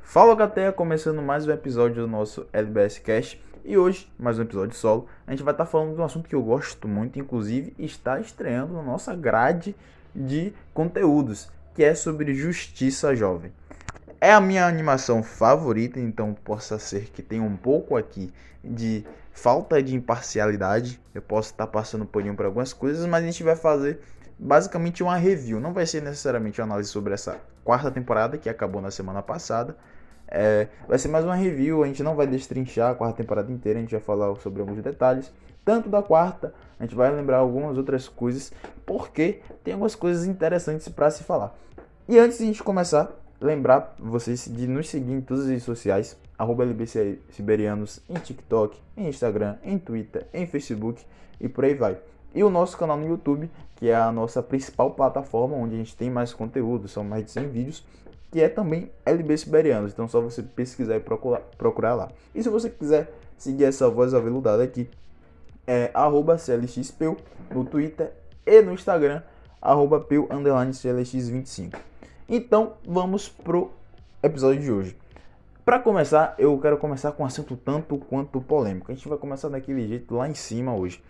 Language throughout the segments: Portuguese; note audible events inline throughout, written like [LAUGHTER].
Fala Gateia, começando mais um episódio do nosso LBS Cast e hoje, mais um episódio solo, a gente vai estar falando de um assunto que eu gosto muito, inclusive está estreando na nossa grade de conteúdos, que é sobre justiça jovem. É a minha animação favorita, então possa ser que tenha um pouco aqui de falta de imparcialidade. Eu posso estar passando paninho para algumas coisas, mas a gente vai fazer basicamente uma review. Não vai ser necessariamente uma análise sobre essa quarta temporada que acabou na semana passada, é, vai ser mais uma review, a gente não vai destrinchar a quarta temporada inteira, a gente vai falar sobre alguns detalhes, tanto da quarta, a gente vai lembrar algumas outras coisas, porque tem algumas coisas interessantes para se falar. E antes de a gente começar, lembrar vocês de nos seguir em todas as redes sociais, arroba LBC Siberianos, em TikTok, em Instagram, em Twitter, em Facebook e por aí vai. E o nosso canal no YouTube, que é a nossa principal plataforma, onde a gente tem mais conteúdo, são mais de 100 vídeos, que é também LB Siberianos. Então, só você pesquisar e procurar, procurar lá. E se você quiser seguir essa voz aveludada aqui, é CLXPEU no Twitter e no Instagram, arroba CLX25. Então, vamos pro episódio de hoje. Para começar, eu quero começar com um assunto tanto quanto polêmico. A gente vai começar daquele jeito lá em cima hoje.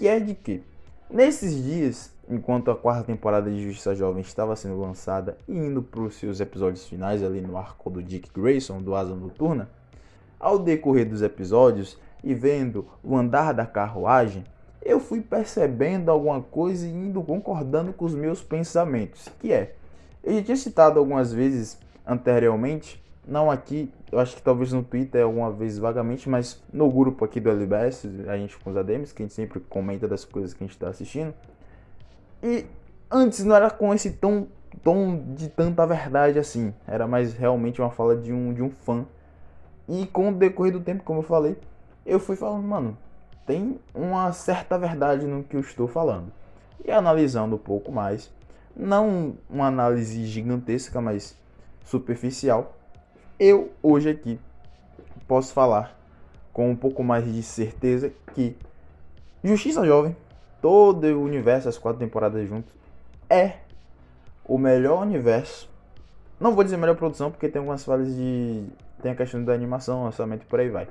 Que é de que, nesses dias, enquanto a quarta temporada de Justiça Jovem estava sendo lançada e indo para os seus episódios finais ali no arco do Dick Grayson, do Asa Noturna, ao decorrer dos episódios e vendo o andar da carruagem, eu fui percebendo alguma coisa e indo concordando com os meus pensamentos, que é, eu já tinha citado algumas vezes anteriormente, não aqui, eu acho que talvez no Twitter alguma vez vagamente, mas no grupo aqui do LBS, a gente com os ADMs, que a gente sempre comenta das coisas que a gente está assistindo, e antes não era com esse tom, tom de tanta verdade assim. Era mais realmente uma fala de um, de um fã. E com o decorrer do tempo, como eu falei, eu fui falando, mano, tem uma certa verdade no que eu estou falando. E analisando um pouco mais, não uma análise gigantesca, mas superficial, eu hoje aqui posso falar com um pouco mais de certeza que Justiça Jovem todo o universo, as quatro temporadas juntos, é o melhor universo. Não vou dizer melhor produção, porque tem algumas falhas de. Tem a questão da animação, orçamento e por aí vai.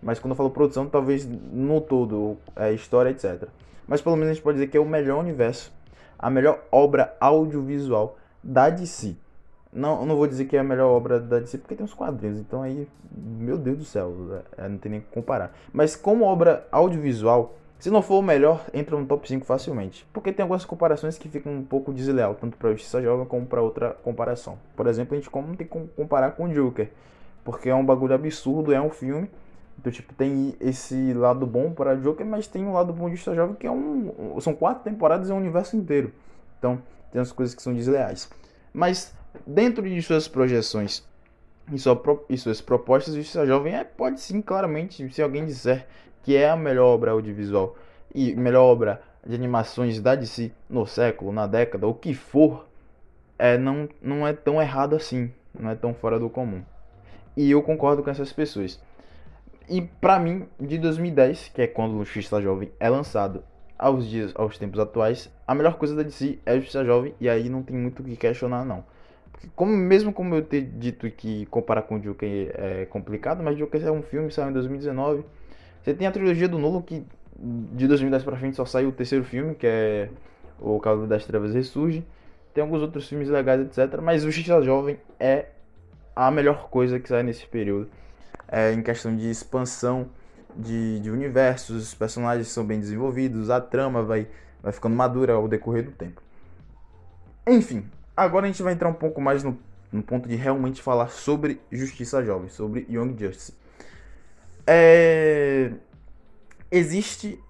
Mas quando eu falo produção, talvez no todo, é, história, etc. Mas pelo menos a gente pode dizer que é o melhor universo, a melhor obra audiovisual da DC. Não, não vou dizer que é a melhor obra da DC, porque tem uns quadrinhos, então aí, meu Deus do céu, é, não tem nem que comparar. Mas como obra audiovisual, se não for o melhor, entra no top 5 facilmente. Porque tem algumas comparações que ficam um pouco desleal, tanto para Justiça Jovem como para outra comparação. Por exemplo, a gente não tem como comparar com o Joker. Porque é um bagulho absurdo, é um filme. Então, tipo, tem esse lado bom para Joker, mas tem um lado bom de Justiça Jovem que é um. São quatro temporadas e é um universo inteiro. Então, tem as coisas que são desleais. Mas, dentro de suas projeções e, sua, e suas propostas, Justiça Jovem é, pode sim, claramente, se alguém disser que é a melhor obra audiovisual e melhor obra de animações da DC no século, na década, o que for, é, não, não é tão errado assim, não é tão fora do comum. E eu concordo com essas pessoas. E para mim, de 2010, que é quando o Justiça Jovem é lançado, aos dias, aos tempos atuais, a melhor coisa da DC é Justiça Jovem e aí não tem muito o que questionar não. Como mesmo como eu ter dito que comparar com o Joker é complicado, mas Joker é um filme saiu em 2019 você tem a trilogia do Nolan que de 2010 pra frente só saiu o terceiro filme, que é O Cavaleiro das Trevas Ressurge. Tem alguns outros filmes legais, etc. Mas o Justiça Jovem é a melhor coisa que sai nesse período. É, em questão de expansão de, de universos, os personagens são bem desenvolvidos, a trama vai, vai ficando madura ao decorrer do tempo. Enfim, agora a gente vai entrar um pouco mais no, no ponto de realmente falar sobre Justiça Jovem, sobre Young Justice. É... Existe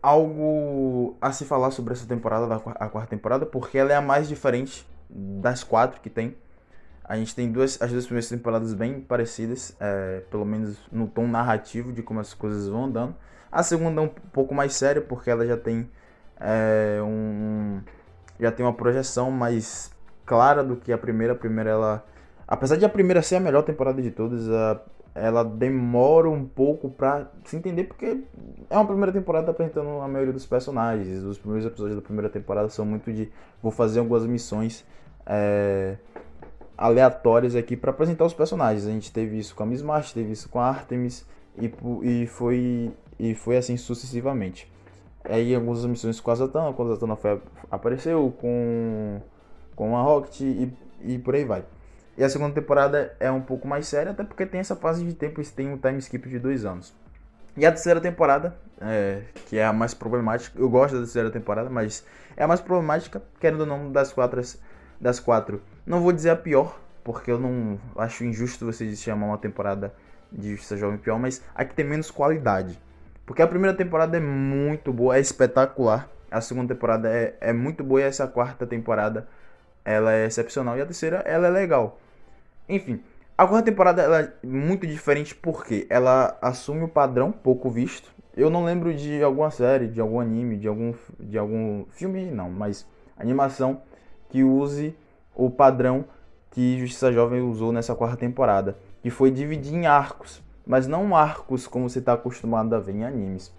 algo a se falar sobre essa temporada, a quarta temporada, porque ela é a mais diferente das quatro que tem. A gente tem duas, as duas primeiras temporadas bem parecidas, é, pelo menos no tom narrativo de como as coisas vão andando. A segunda é um pouco mais séria, porque ela já tem é, um, já tem uma projeção mais clara do que a primeira. A primeira ela, apesar de a primeira ser a melhor temporada de todas, a ela demora um pouco pra se entender, porque é uma primeira temporada apresentando a maioria dos personagens. Os primeiros episódios da primeira temporada são muito de vou fazer algumas missões é, aleatórias aqui para apresentar os personagens. A gente teve isso com a Miss March, teve isso com a Artemis e, e, foi, e foi assim sucessivamente. Aí algumas missões com a Zatanna, quando a Zatanna foi, apareceu, com, com a Rocket e, e por aí vai. E a segunda temporada é um pouco mais séria, até porque tem essa fase de tempo, tem um time skip de dois anos. E a terceira temporada, é, que é a mais problemática, eu gosto da terceira temporada, mas é a mais problemática, querendo ou não, das quatro, das quatro. Não vou dizer a pior, porque eu não acho injusto vocês chamar uma temporada de Justiça Jovem pior, mas a que tem menos qualidade. Porque a primeira temporada é muito boa, é espetacular. A segunda temporada é, é muito boa e essa quarta temporada ela é excepcional. E a terceira, ela é legal. Enfim, a quarta temporada ela é muito diferente porque ela assume o padrão pouco visto. Eu não lembro de alguma série, de algum anime, de algum, de algum filme, não, mas animação que use o padrão que Justiça Jovem usou nessa quarta temporada, que foi dividir em arcos, mas não arcos como você está acostumado a ver em animes.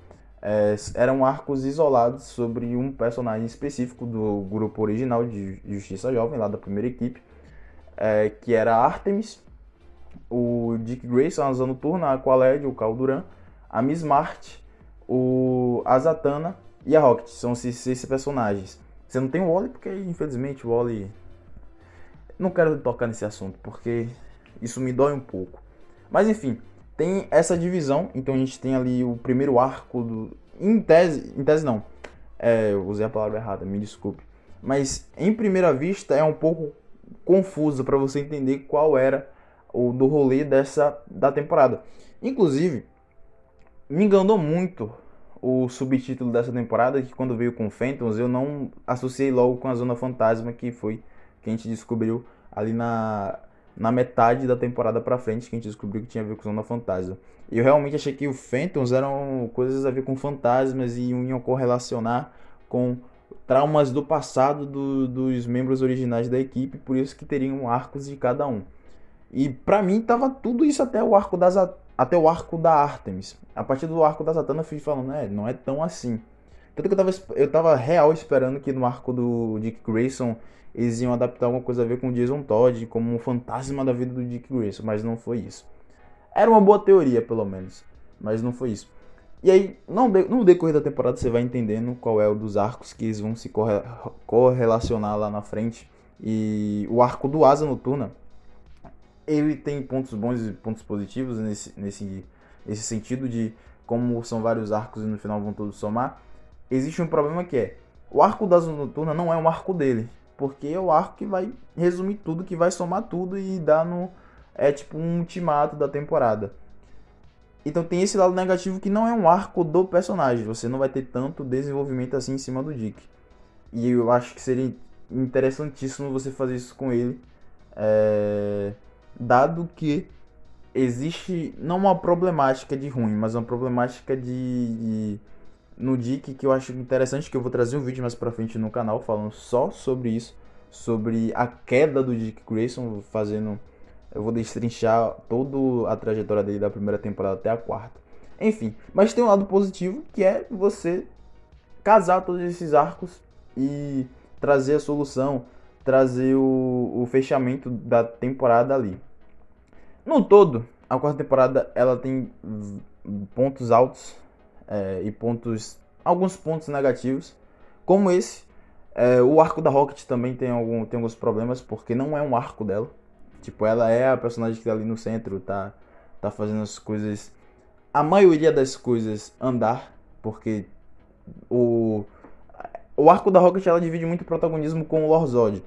É, eram arcos isolados sobre um personagem específico do grupo original de Justiça Jovem, lá da primeira equipe, é, que era Artemis, o Dick Grayson, a Asa Noturna, a Aqualed, o Calduran, a Miss Mart, o Azatana e a Rocket. São esses personagens. Você não tem o Wally porque, infelizmente, o Wally... Não quero tocar nesse assunto porque isso me dói um pouco. Mas, enfim, tem essa divisão. Então, a gente tem ali o primeiro arco do... Em tese, em tese não. É, eu usei a palavra errada, me desculpe. Mas, em primeira vista, é um pouco confuso para você entender qual era o do rolê dessa da temporada. Inclusive, me enganou muito o subtítulo dessa temporada, que quando veio com Phantoms, eu não associei logo com a Zona Fantasma, que foi que a gente descobriu ali na, na metade da temporada pra frente, que a gente descobriu que tinha a ver com Zona Fantasma. E eu realmente achei que o Phantoms eram coisas a ver com fantasmas e iam correlacionar com traumas do passado do, dos membros originais da equipe, por isso que teriam arcos de cada um. E para mim tava tudo isso até o arco das até o arco da Artemis. A partir do arco da Zatanna eu fui falando, é, não é tão assim. Tanto que eu tava, eu tava real esperando que no arco do Dick Grayson eles iam adaptar alguma coisa a ver com Jason Todd, como um fantasma da vida do Dick Grayson, mas não foi isso. Era uma boa teoria, pelo menos, mas não foi isso. E aí, no decorrer da temporada, você vai entendendo qual é o dos arcos que eles vão se correlacionar lá na frente. E o arco do Asa Noturna, ele tem pontos bons e pontos positivos nesse, nesse, nesse sentido de como são vários arcos e no final vão todos somar. Existe um problema que é, o arco da Asa Noturna não é um arco dele, porque é o arco que vai resumir tudo, que vai somar tudo e dar no... é tipo um ultimato da temporada. Então tem esse lado negativo que não é um arco do personagem. Você não vai ter tanto desenvolvimento assim em cima do Dick. E eu acho que seria interessantíssimo você fazer isso com ele. É... Dado que existe não uma problemática de ruim, mas uma problemática de, de, no Dick que eu acho interessante que eu vou trazer um vídeo mais pra frente no canal falando só sobre isso, sobre a queda do Dick Grayson fazendo eu vou destrinchar toda a trajetória dele da primeira temporada até a quarta. Enfim, mas tem um lado positivo que é você casar todos esses arcos e trazer a solução, trazer o, o fechamento da temporada ali. No todo, a quarta temporada ela tem pontos altos é, e pontos, alguns pontos negativos, como esse. É, o arco da Rocket também tem, algum, tem alguns problemas porque não é um arco dela. Tipo, ela é a personagem que tá ali no centro, tá, tá fazendo as coisas. A maioria das coisas andar, porque o. O arco da Rocket ela divide muito protagonismo com o Lorzod.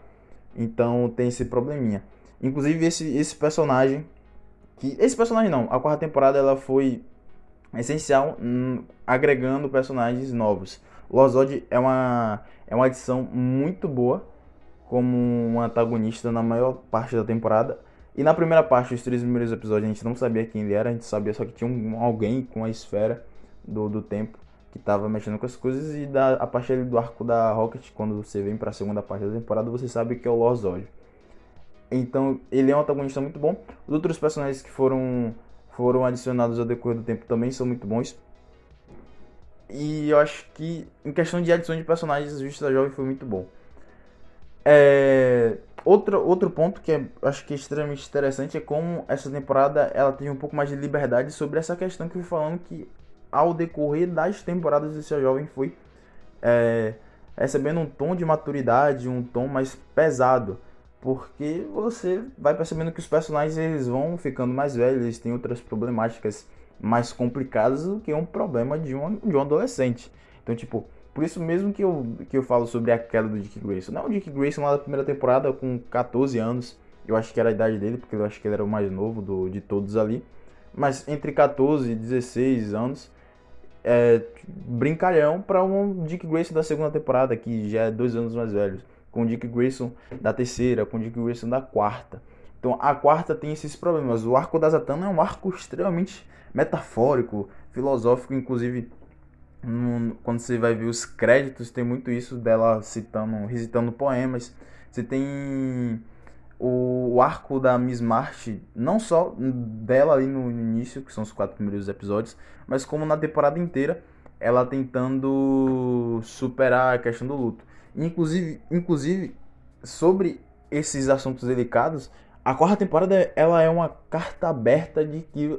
Então tem esse probleminha. Inclusive esse, esse personagem. que Esse personagem não. A quarta temporada ela foi essencial hum, agregando personagens novos. O Lorzod é uma, é uma adição muito boa como um antagonista na maior parte da temporada. E na primeira parte, os três primeiros episódios, a gente não sabia quem ele era, a gente sabia só que tinha um, alguém com a esfera do, do tempo que estava mexendo com as coisas. E da, a partir do arco da Rocket, quando você vem para a segunda parte da temporada, você sabe que é o Lorzod. Então, ele é um antagonista muito bom. Os outros personagens que foram, foram adicionados ao decorrer do tempo também são muito bons. E eu acho que, em questão de adição de personagens, Justiça Jovem foi muito bom. É, outro, outro ponto que é, acho que é extremamente interessante é como essa temporada ela teve um pouco mais de liberdade sobre essa questão que eu fui falando que ao decorrer das temporadas de Ser Jovem foi é, recebendo um tom de maturidade, um tom mais pesado. Porque você vai percebendo que os personagens eles vão ficando mais velhos, eles têm outras problemáticas mais complicadas do que um problema de um, de um adolescente. Então, tipo, por isso mesmo que eu, que eu falo sobre a queda do Dick Grayson. Não, o Dick Grayson lá da primeira temporada com 14 anos, eu acho que era a idade dele, porque eu acho que ele era o mais novo do, de todos ali. Mas entre 14 e 16 anos, é, brincalhão para um Dick Grayson da segunda temporada, que já é dois anos mais velho, com o Dick Grayson da terceira, com o Dick Grayson da quarta. Então a quarta tem esses problemas. O arco da Zatanna é um arco extremamente metafórico, filosófico, inclusive quando você vai ver os créditos, tem muito isso dela citando, recitando poemas. Você tem o, arco da Miss March, não só dela ali no início, que são os quatro primeiros episódios, mas como na temporada inteira, ela tentando superar a questão do luto. Inclusive, inclusive sobre esses assuntos delicados, a quarta temporada ela é uma carta aberta de que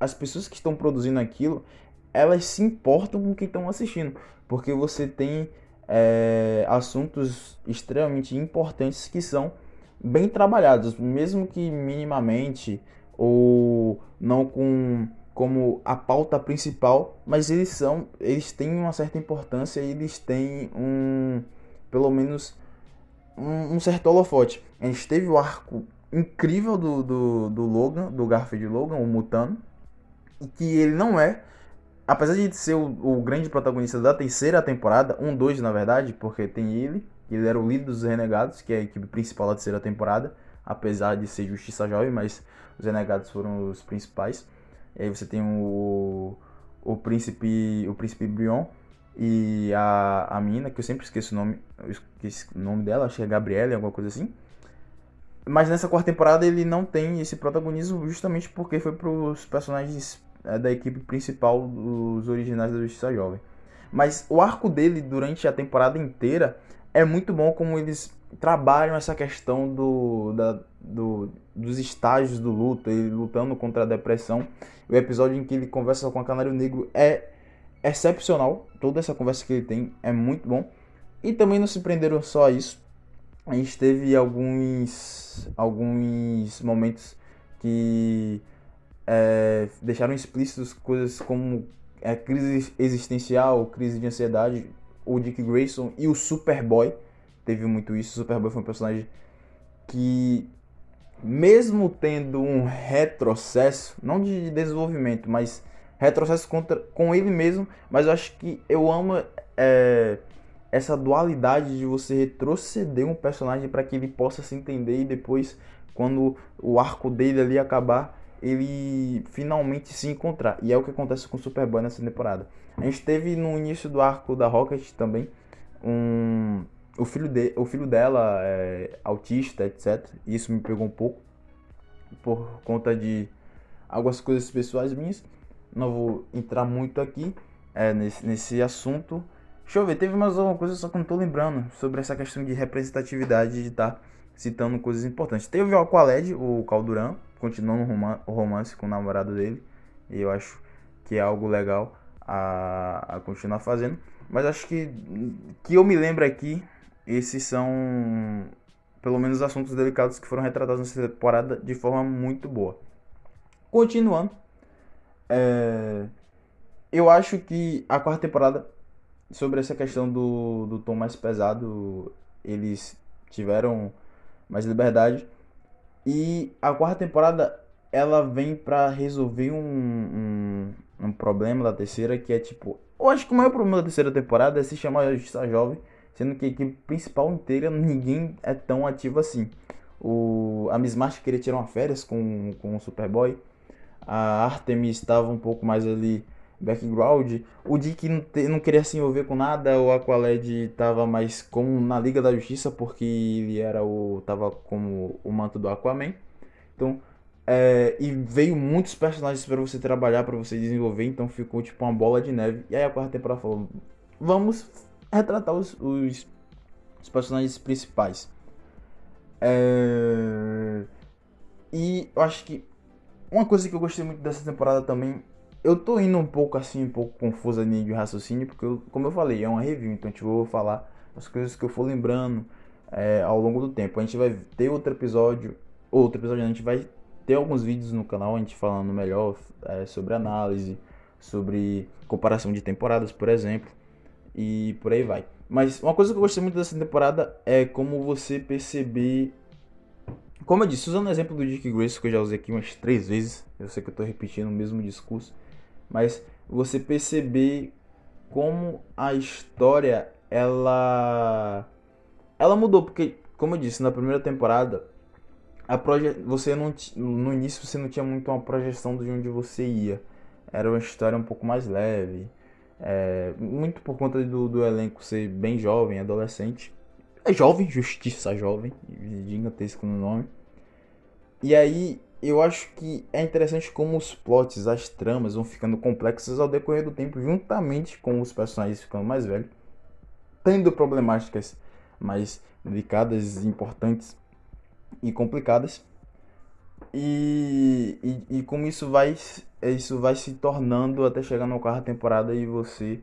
as pessoas que estão produzindo aquilo, elas se importam com quem estão assistindo, porque você tem é, assuntos extremamente importantes que são bem trabalhados, mesmo que minimamente ou não com como a pauta principal, mas eles são, eles têm uma certa importância e eles têm um, pelo menos um, um certo holofote. A gente teve o arco incrível do, do, do Logan, do Garfield Logan, o Mutano, e que ele não é apesar de ser o, o, grande protagonista da terceira temporada, um, dois na verdade, porque tem ele, ele era o líder dos Renegados, que é a equipe principal da terceira temporada, apesar de ser Justiça Jovem, mas os Renegados foram os principais. E aí você tem o, o príncipe, o príncipe Brion e a, a mina, que eu sempre esqueço o nome, o nome dela, acho que é Gabriela, alguma coisa assim. Mas nessa quarta temporada ele não tem esse protagonismo justamente porque foi para os personagens é, da equipe principal dos originais da Justiça Jovem. Mas o arco dele durante a temporada inteira é muito bom como eles trabalham essa questão do, da, do, dos estágios do luto, ele lutando contra a depressão. O episódio em que ele conversa com a Canário Negro é excepcional. Toda essa conversa que ele tem é muito bom. E também não se prenderam só a isso. A gente teve alguns, alguns momentos que é, deixaram explícitos coisas como é, crise existencial, crise de ansiedade. O Dick Grayson e o Superboy teve muito isso. O Superboy foi um personagem que, mesmo tendo um retrocesso, não de desenvolvimento, mas retrocesso contra, com ele mesmo, mas eu acho que eu amo é, essa dualidade de você retroceder um personagem para que ele possa se entender e depois, quando o arco dele ali acabar, ele finalmente se encontrar. E é o que acontece com o Superboy nessa temporada. A gente teve no início do arco da Rocket também um o filho de, o filho dela é autista, etc. E isso me pegou um pouco por conta de algumas coisas pessoais minhas. Não vou entrar muito aqui é, nesse, nesse assunto. Deixa eu ver, teve mais alguma coisa só que não tô lembrando sobre essa questão de representatividade de estar tá citando coisas importantes. Teve o Aqualed, o Calduran, continuando o romance com o namorado dele. E eu acho que é algo legal a, a continuar fazendo. Mas acho que que eu me lembro aqui, esses são pelo menos assuntos delicados que foram retratados nessa temporada de forma muito boa. Continuando, é, eu acho que a quarta temporada, sobre essa questão do, do tom mais pesado, eles tiveram mais liberdade. E a quarta temporada ela vem para resolver um, um, um, problema da terceira que é tipo. Eu acho que o maior problema da terceira temporada é se chamar Justiça Jovem, sendo que a equipe principal inteira ninguém é tão ativo assim. O, a Miss March queria tirar uma férias com, com o Superboy. A Artemis estava um pouco mais ali background. O Dick não, te, não queria se envolver com nada. O Aqualed estava mais como na Liga da Justiça porque ele era o tava como o manto do Aquaman. Então, é, e veio muitos personagens para você trabalhar, para você desenvolver, então ficou tipo uma bola de neve. E aí a quarta temporada falou: vamos retratar os, os, os personagens principais. É... E eu acho que uma coisa que eu gostei muito dessa temporada também. Eu tô indo um pouco assim, um pouco confusa linha de raciocínio, porque, eu, como eu falei, é uma review, então tipo, eu vou falar as coisas que eu for lembrando é, ao longo do tempo. A gente vai ter outro episódio, outro episódio, a gente vai ter alguns vídeos no canal, a gente falando melhor é, sobre análise, sobre comparação de temporadas, por exemplo, e por aí vai. Mas uma coisa que eu gostei muito dessa temporada é como você perceber. Como eu disse, usando o exemplo do Dick Grayson, que eu já usei aqui umas três vezes, eu sei que eu estou repetindo o mesmo discurso, mas você perceber como a história ela ela mudou porque como eu disse na primeira temporada a proje você não no início você não tinha muito uma projeção de onde você ia era uma história um pouco mais leve é, muito por conta do, do elenco ser bem jovem, adolescente. É jovem, justiça jovem, gigantesco no nome. E aí eu acho que é interessante como os plots, as tramas vão ficando complexas ao decorrer do tempo, juntamente com os personagens ficando mais velhos, tendo problemáticas mais delicadas, importantes e complicadas. E, e, e, como isso vai, isso vai se tornando até chegar na quarta temporada e você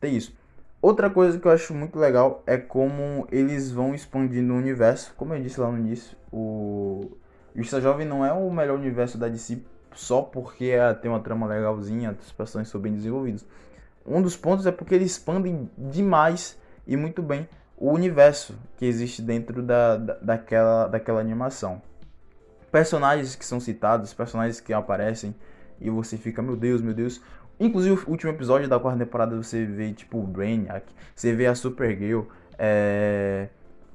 ter isso. Outra coisa que eu acho muito legal é como eles vão expandindo o universo. Como eu disse lá no início, o Justiça Jovem não é o melhor universo da DC só porque tem uma trama legalzinha, os personagens são bem desenvolvidos. Um dos pontos é porque eles expandem demais e muito bem o universo que existe dentro da, da, daquela, daquela animação personagens que são citados, personagens que aparecem e você fica, meu Deus, meu Deus. Inclusive, o último episódio da quarta temporada você vê, tipo, o Brainiac, você vê a Supergirl, é,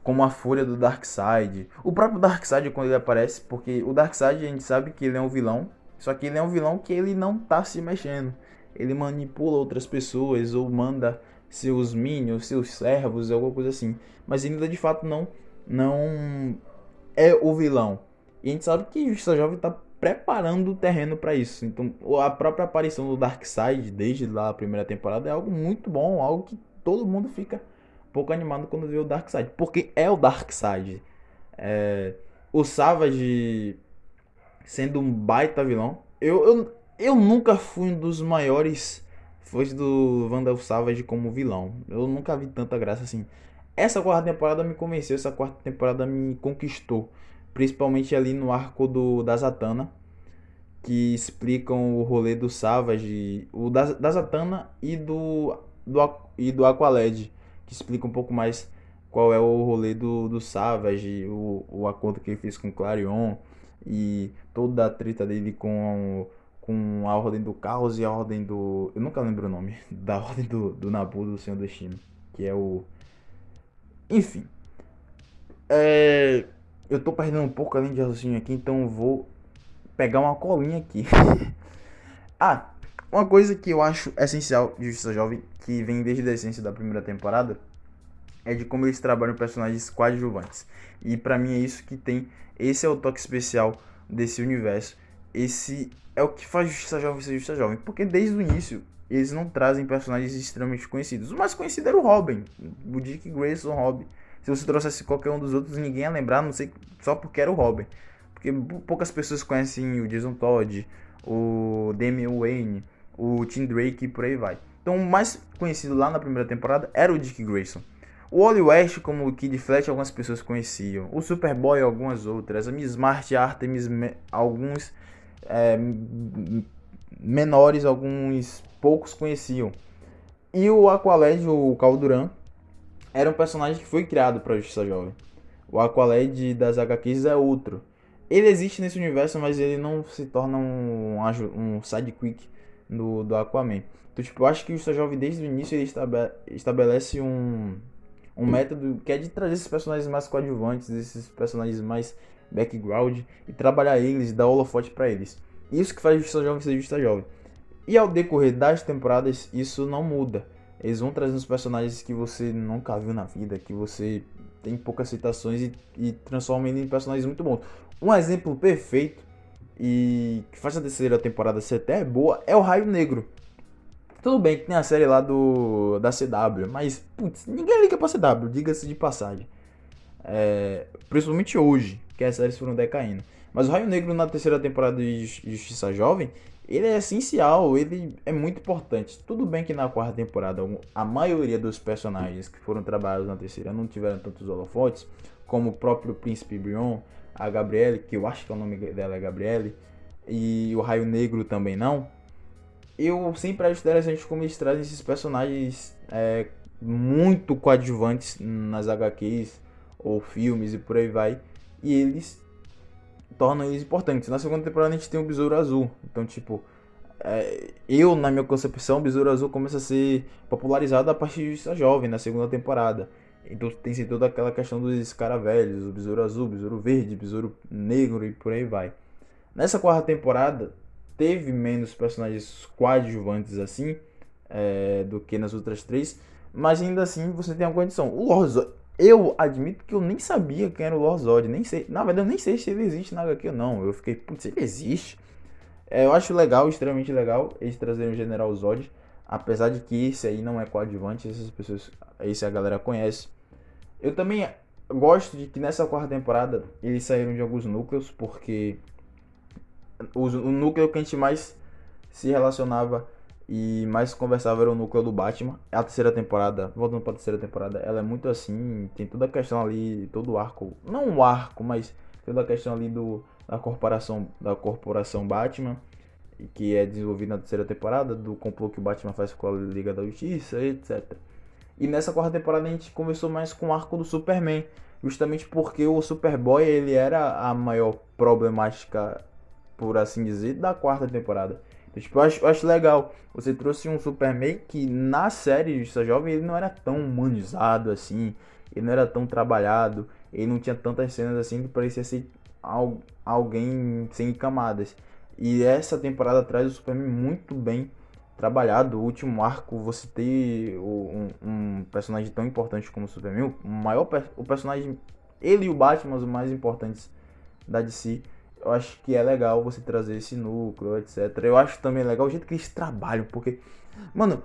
como a fúria do Darkseid. O próprio Darkseid, quando ele aparece, porque o Darkseid a gente sabe que ele é um vilão, só que ele é um vilão que ele não tá se mexendo. Ele manipula outras pessoas ou manda seus minions, seus servos, alguma coisa assim. Mas ainda de fato não, não é o vilão. E a gente sabe que Justiça Jovem está preparando o terreno para isso. Então, a própria aparição do Darkseid desde lá a primeira temporada é algo muito bom, algo que todo mundo fica pouco animado quando vê o Darkseid, porque é o Darkseid. É, o Savage sendo um baita vilão. Eu, eu, eu nunca fui um dos maiores fãs do Vandal Savage como vilão. Eu nunca vi tanta graça assim. Essa quarta temporada me convenceu, essa quarta temporada me conquistou principalmente ali no arco do, da Zatanna, que explicam o rolê do Savage, o da, da Zatanna e do, do, e do Aqualed, que explica um pouco mais qual é o rolê do, do Savage, o, o acordo que ele fez com o Clarion e toda a treta dele com, com a Ordem do Caos e a Ordem do. Eu nunca lembro o nome. [LAUGHS] Da Ordem do, do Nabu do Senhor Destino. Que é o. Enfim. É eu tô perdendo um pouco além de raciocínio aqui, então vou pegar uma colinha aqui. [LAUGHS] ah, uma coisa que eu acho essencial de Justiça Jovem, que vem desde a essência da primeira temporada, é de como eles trabalham personagens coadjuvantes. E para mim é isso que tem. Esse é o toque especial desse universo. Esse é o que faz Justiça Jovem ser Justiça Jovem. Porque desde o início eles não trazem personagens extremamente conhecidos. O mais conhecido era o Robin, o Dick Grayson Robin. Se você trouxesse qualquer um dos outros, ninguém ia lembrar, não sei, só porque era o Robin. Porque poucas pessoas conhecem o Jason Todd, o Damian Wayne, o Tim Drake e por aí vai. Então, o mais conhecido lá na primeira temporada era o Dick Grayson. O Wally West, como o Kid Flash, algumas pessoas conheciam. O Superboy, algumas outras. A Miss Smart, Artemis, alguns é, menores, alguns poucos conheciam. E o Aqualed, o Calduran, era um personagem que foi criado para Justiça Jovem. O Aqualad das HQs é outro. Ele existe nesse universo, mas ele não se torna um, um sidekick do, do Aquaman. Então, tipo, eu acho que o Justiça Jovem, desde o início, ele estabelece um, um método que é de trazer esses personagens mais coadjuvantes, esses personagens mais background, e trabalhar eles, e dar holofote para eles. Isso que faz Justiça Jovem ser Justiça Jovem. E ao decorrer das temporadas, isso não muda. Eles vão trazendo os personagens que você nunca viu na vida, que você tem poucas citações e, e transforma ele em personagens muito bons. Um exemplo perfeito e que faz a terceira temporada ser até boa é o Raio Negro. Tudo bem que tem a série lá do da CW, mas putz, ninguém liga pra CW, diga-se de passagem. É, principalmente hoje, que as séries foram decaindo. Mas o Raio Negro na terceira temporada de Justiça Jovem, ele é essencial, ele é muito importante. Tudo bem que na quarta temporada a maioria dos personagens que foram trabalhados na terceira não tiveram tantos holofotes, como o próprio Príncipe Brion, a Gabriele, que eu acho que é o nome dela é Gabriele, e o Raio Negro também não. Eu sempre acho interessante como eles trazem esses personagens é, muito coadjuvantes nas HQs ou filmes e por aí vai. E eles tornam eles importantes. Na segunda temporada a gente tem o Besouro Azul. Então, tipo, é, eu, na minha concepção, o Besouro Azul começa a ser popularizado a partir de Jovem, na segunda temporada. Então tem sido toda aquela questão dos velhos, o Besouro Azul, Besouro Verde, Besouro Negro e por aí vai. Nessa quarta temporada, teve menos personagens coadjuvantes assim é, do que nas outras três, mas ainda assim você tem uma condição. O Lord eu admito que eu nem sabia quem era o Lord Zod, nem sei, na verdade eu nem sei se ele existe na HQ ou não. Eu fiquei, putz, ele existe. É, eu acho legal, extremamente legal, eles trazerem o General Zod, apesar de que esse aí não é coadjuvante, essas pessoas, esse a galera conhece. Eu também gosto de que nessa quarta temporada eles saíram de alguns núcleos, porque o, o núcleo que a gente mais se relacionava e mais conversava era o núcleo do Batman. A terceira temporada, voltando para a terceira temporada, ela é muito assim, tem toda a questão ali, todo o arco, não o arco, mas toda a questão ali do da corporação da corporação Batman, que é desenvolvida na terceira temporada, do complô que o Batman faz com a Liga da Justiça, etc. E nessa quarta temporada a gente conversou mais com o arco do Superman, justamente porque o Superboy ele era a maior problemática, por assim dizer, da quarta temporada. Então, tipo, eu acho, eu acho legal. Você trouxe um Superman que na série Justiça Jovem ele não era tão humanizado assim. Ele não era tão trabalhado. Ele não tinha tantas cenas assim que parecia ser alguém sem camadas. E essa temporada traz o Superman muito bem trabalhado. O último arco, você ter um, um personagem tão importante como o Superman, o maior o personagem, ele e o Batman, os mais importantes da DC eu acho que é legal você trazer esse núcleo, etc. Eu acho também legal o jeito que eles trabalham, porque, mano,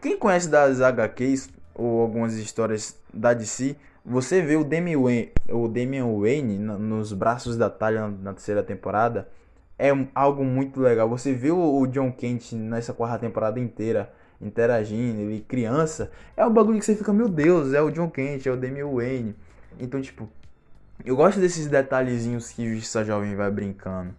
quem conhece das HQs ou algumas histórias da DC, você vê o Damian Wayne, o Damian Wayne nos braços da talha na terceira temporada, é algo muito legal. Você vê o John Kent nessa quarta temporada inteira interagindo, ele criança, é um bagulho que você fica, meu Deus, é o John Kent, é o Damian Wayne. Então, tipo, eu gosto desses detalhezinhos que Justiça Jovem vai brincando.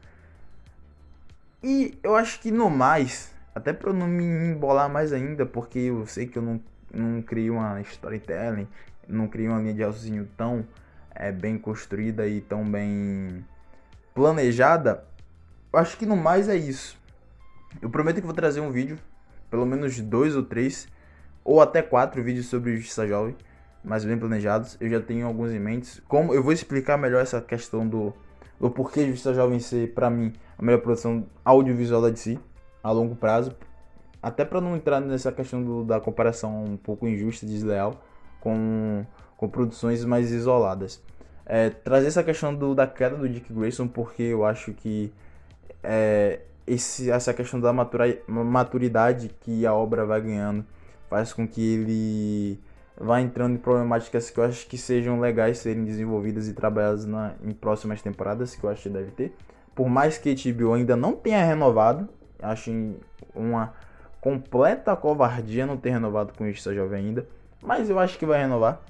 E eu acho que no mais, até pra eu não me embolar mais ainda, porque eu sei que eu não, não crio uma storytelling, não crio uma linha de raciocínio tão é, bem construída e tão bem planejada. Acho que no mais é isso. Eu prometo que vou trazer um vídeo, pelo menos dois ou três, ou até quatro vídeos sobre Justiça Jovem mais bem planejados. Eu já tenho alguns em mente. Como eu vou explicar melhor essa questão do, do porquê Vista Jovem ser, para mim, a melhor produção audiovisual da DC a longo prazo. Até para não entrar nessa questão do, da comparação um pouco injusta desleal com, com produções mais isoladas. É, trazer essa questão do, da queda do Dick Grayson, porque eu acho que é, esse, essa questão da matura, maturidade que a obra vai ganhando faz com que ele vai entrando em problemáticas que eu acho que sejam legais serem desenvolvidas e trabalhadas na, em próximas temporadas, que eu acho que deve ter. Por mais que HBO ainda não tenha renovado, acho uma completa covardia não ter renovado com Justiça Jovem ainda, mas eu acho que vai renovar,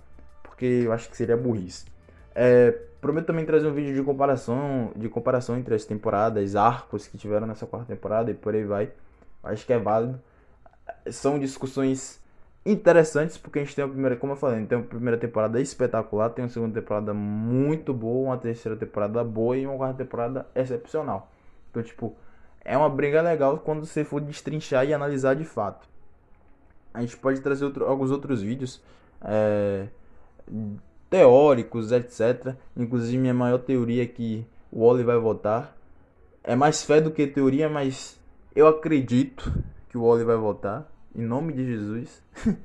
porque eu acho que seria burrice. É, prometo também trazer um vídeo de comparação, de comparação entre as temporadas, arcos que tiveram nessa quarta temporada e por aí vai. Acho que é válido. São discussões interessantes, porque a gente tem a primeira, como eu falei, tem uma primeira temporada espetacular, tem uma segunda temporada muito boa, uma terceira temporada boa e uma quarta temporada excepcional. Então, tipo, é uma briga legal quando você for destrinchar e analisar de fato. A gente pode trazer outro, alguns outros vídeos é, teóricos, etc. Inclusive, minha maior teoria é que o Wally vai voltar. É mais fé do que teoria, mas eu acredito que o Wally vai voltar em nome de Jesus, [LAUGHS]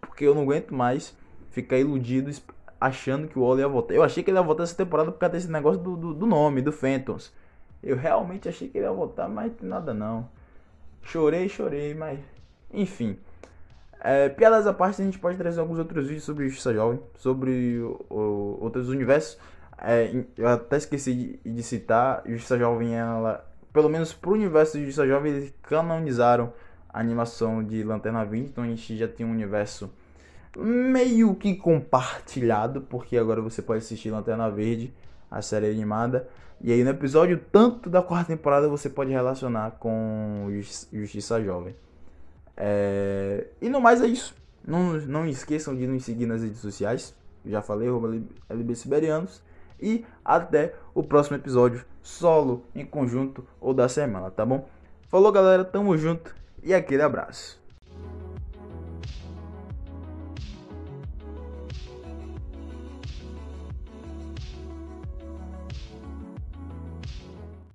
porque eu não aguento mais ficar iludido achando que o Wally ia voltar. Eu achei que ele ia voltar essa temporada por causa desse negócio do, do, do nome, do Phantoms. Eu realmente achei que ele ia voltar, mas nada não. Chorei, chorei, mas enfim. É, piadas à parte, a gente pode trazer alguns outros vídeos sobre Justiça Jovem, sobre o, o, outros universos. É, eu até esqueci de, de, citar, Justiça Jovem, ela, pelo menos pro universo de Justiça Jovem, eles canonizaram a animação de Lanterna 20, então a gente já tem um universo meio que compartilhado, porque agora você pode assistir Lanterna Verde, a série animada. E aí no episódio tanto da quarta temporada você pode relacionar com Justiça Jovem. É... E no mais é isso. Não, não esqueçam de nos seguir nas redes sociais. Já falei, LB Siberianos. E até o próximo episódio, solo, em conjunto ou da semana, tá bom? Falou galera, tamo junto e aquele abraço.